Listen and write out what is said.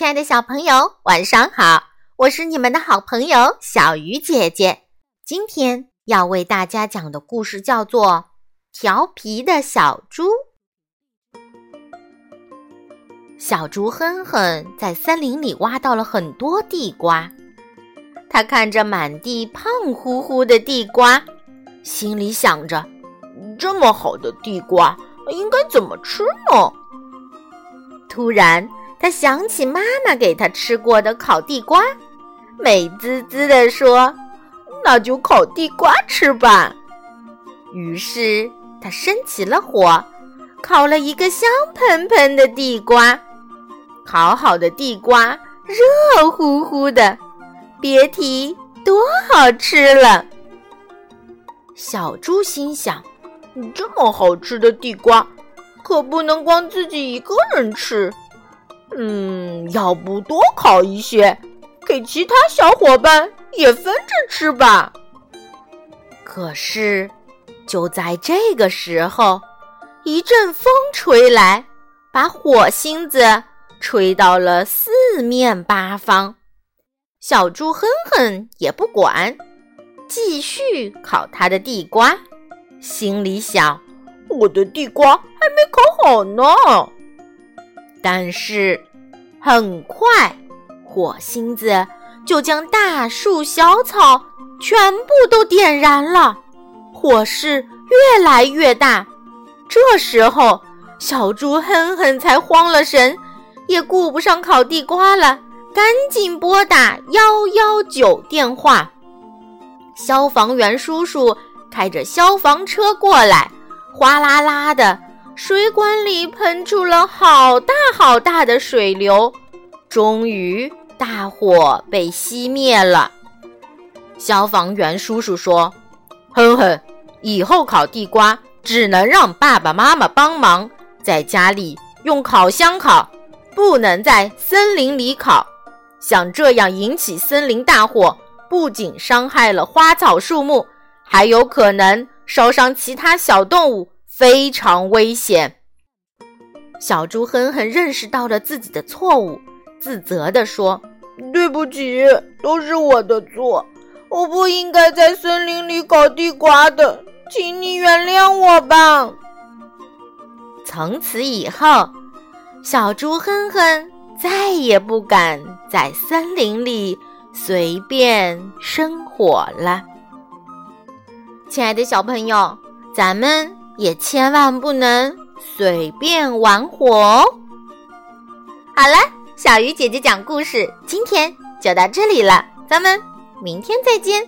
亲爱的小朋友，晚上好！我是你们的好朋友小鱼姐姐。今天要为大家讲的故事叫做《调皮的小猪》。小猪哼哼在森林里挖到了很多地瓜，他看着满地胖乎乎的地瓜，心里想着：这么好的地瓜，应该怎么吃呢？突然。他想起妈妈给他吃过的烤地瓜，美滋滋地说：“那就烤地瓜吃吧。”于是他生起了火，烤了一个香喷喷的地瓜。烤好的地瓜热乎乎的，别提多好吃了。小猪心想：“这么好吃的地瓜，可不能光自己一个人吃。”嗯，要不多烤一些，给其他小伙伴也分着吃吧。可是，就在这个时候，一阵风吹来，把火星子吹到了四面八方。小猪哼哼也不管，继续烤他的地瓜，心里想：我的地瓜还没烤好呢。但是，很快，火星子就将大树、小草全部都点燃了，火势越来越大。这时候，小猪哼哼才慌了神，也顾不上烤地瓜了，赶紧拨打幺幺九电话。消防员叔叔开着消防车过来，哗啦啦的。水管里喷出了好大好大的水流，终于大火被熄灭了。消防员叔叔说：“哼哼，以后烤地瓜只能让爸爸妈妈帮忙，在家里用烤箱烤，不能在森林里烤。像这样引起森林大火，不仅伤害了花草树木，还有可能烧伤其他小动物。”非常危险。小猪哼哼认识到了自己的错误，自责地说：“对不起，都是我的错，我不应该在森林里搞地瓜的，请你原谅我吧。”从此以后，小猪哼哼再也不敢在森林里随便生火了。亲爱的小朋友，咱们。也千万不能随便玩火哦！好了，小鱼姐姐讲故事，今天就到这里了，咱们明天再见。